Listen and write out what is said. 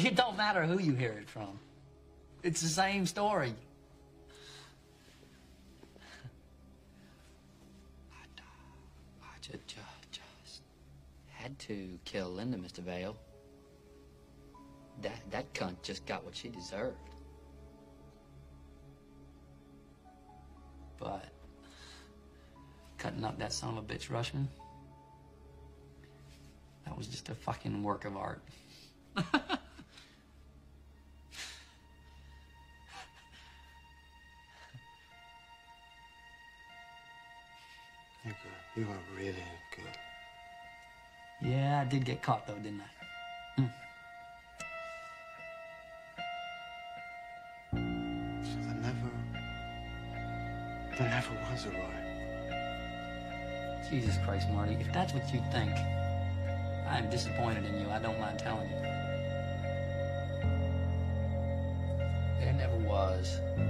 It don't matter who you hear it from. It's the same story. I just, had to kill Linda, Mr. Vail. That that cunt just got what she deserved. But cutting up that son of a bitch Rushman, that was just a fucking work of art. You're good. You are really good. Yeah, I did get caught though, didn't I? Hmm. So there never, there never was a Roy. Jesus Christ, Marty, if that's what you think, I am disappointed in you. I don't mind telling you. There never was an Aaron counselor.